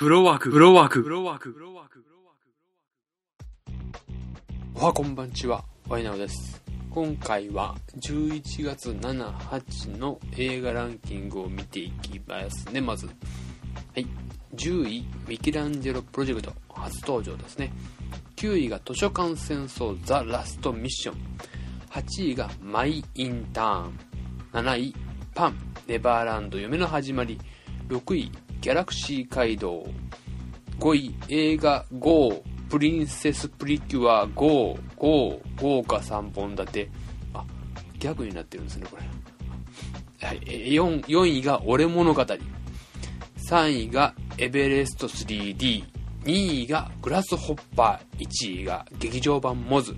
フロワーク、フロワーク、フロワーク、フロワーク。フローワークおはこんばんちは、ワイナオです。今回は11月7、8の映画ランキングを見ていきますね、まず。はい。10位、ミケランジェロプロジェクト、初登場ですね。9位が図書館戦争ザ・ラストミッション。8位がマイ・インターン。7位、パン、ネバーランド、夢の始まり。6位、ギャラクシー街道。5位、映画 GO、プリンセスプリキュア GO、GO、豪華3本立て。あ、ギャグになってるんですね、これ。はい、4, 4位が俺物語。3位がエベレスト 3D。2位がグラスホッパー。1位が劇場版モズ。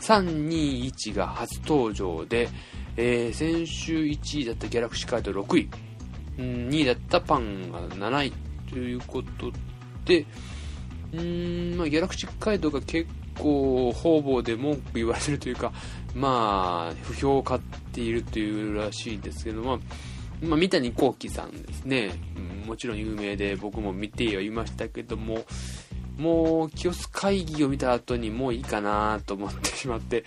321が初登場で、えー先週1位だったギャラクシーカード6位。2位だったパンが7位ということで、うーん、まあ、ギャラクシー街道が結構方々で文句言われるというか、まあ、不評を買っているというらしいんですけども、まあ、三谷幸喜さんですね、うんもちろん有名で僕も見てはいましたけども、もう、清須会議を見た後にもういいかなと思ってしまって、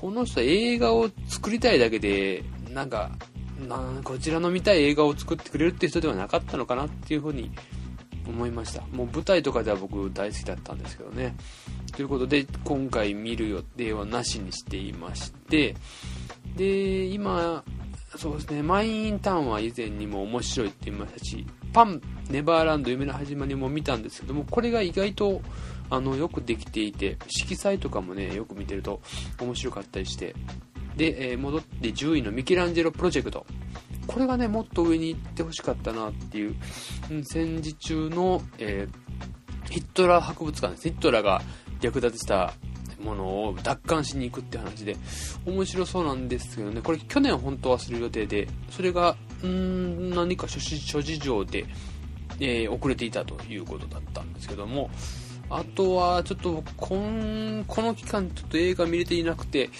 この人は映画を作りたいだけで、なんか、なこちらの見たい映画を作ってくれるっていう人ではなかったのかなっていうふうに思いました。もう舞台とかでは僕大好きだったんですけどね。ということで今回見る予定はなしにしていましてで今そうですねマイインターンは以前にも面白いって言いましたしパンネバーランド夢の始まりも見たんですけどもこれが意外とあのよくできていて色彩とかもねよく見てると面白かったりしてで、えー戻って10位のミケランジェロプロジェクト。これがねもっと上に行ってほしかったなっていう、戦時中の、えーヒットラー博物館ですヒットラーが略奪したものを奪還しに行くって話で。面白そうなんですけどね。これ去年本当はする予定で。それがうーん何か諸事諸事情で、えー遅れていたということだったんですけども。あとはちょっとこんこの期間ちょっと映画見れていなくて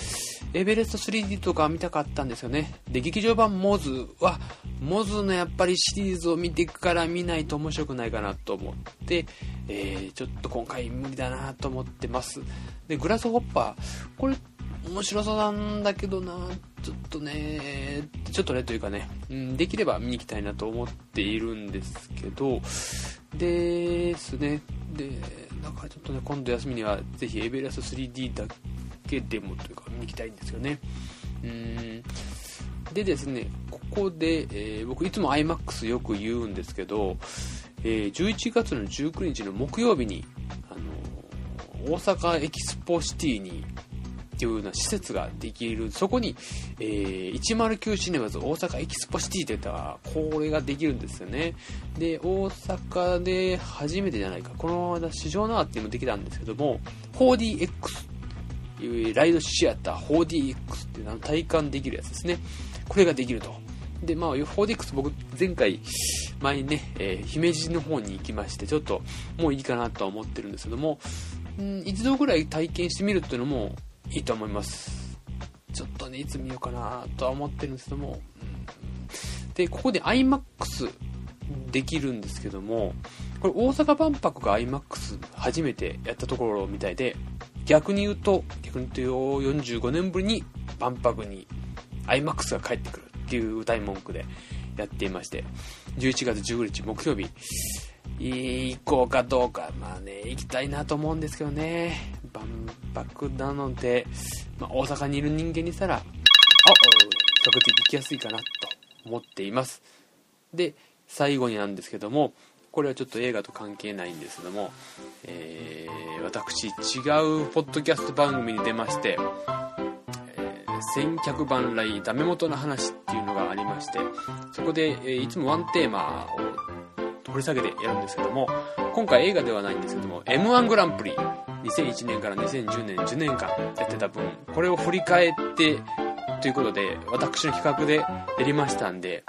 エベレスト 3D とか見たかったんですよね。で劇場版モズはモズのやっぱりシリーズを見てから見ないと面白くないかなと思って、えーちょっと今回無理だなと思ってます。でグラスホッパーこれ面白そうなんだけどなちょっとねちょっとねというかね、うん、できれば見に行きたいなと思っているんですけどですね。でだからちょっとね今度休みにはぜひエベレスト 3D だけでもというか見に行きたいんですよね。うん。でですねここで、えー僕いつも iMAX よく言うんですけど、えー11月の19日の木曜日に、あのー大阪エキスポシティにっていうような施設ができるそこに、えー109シネマズ大阪エキスポシティって言ったこれができるんですよね。で大阪で初めてじゃないか。この間市場のアってもできたんですけども 4DX ライドシアター 4DX っていうの体感できるやつですね。これができると。でまあ 4DX 僕前回前にね、えー姫路の方に行きましてちょっともういいかなとは思ってるんですけどもうん一度ぐらい体験してみるっていうのもいいと思います。ちょっとねいつ見ようかなとは思ってるんですけども、うん。でここで iMAX できるんですけどもこれ大阪万博が iMAX 初めてやったところみたいで逆に言うと逆に言うと45年ぶりに万博に iMAX が帰ってくるっていう歌い文句でやっていまして11月15日木曜日。行こうかどうか。まあね行きたいなと思うんですけどね。万博なので、まあ、大阪にいる人間にしたらあ比較的行きやすいかなと思っています。で最後になんですけどもこれはちょっと映画と関係ないんですけども、えー私違うポッドキャスト番組に出まして千客万来ダメ元の話っていうのがありましてそこで、えいつもワンテーマを掘り下げてやるんですけども今回映画ではないんですけども m 1グランプリ2001年から2010年10年間やってた分これを振り返ってということで私の企画でやりましたんで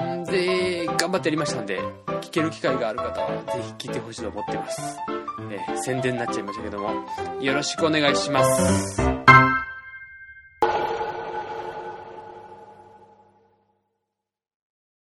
んで頑張ってやりましたんで聞ける機会がある方は是非聞いてほしいと思ってます、えー宣伝になっちゃいましたけどもよろしくお願いします。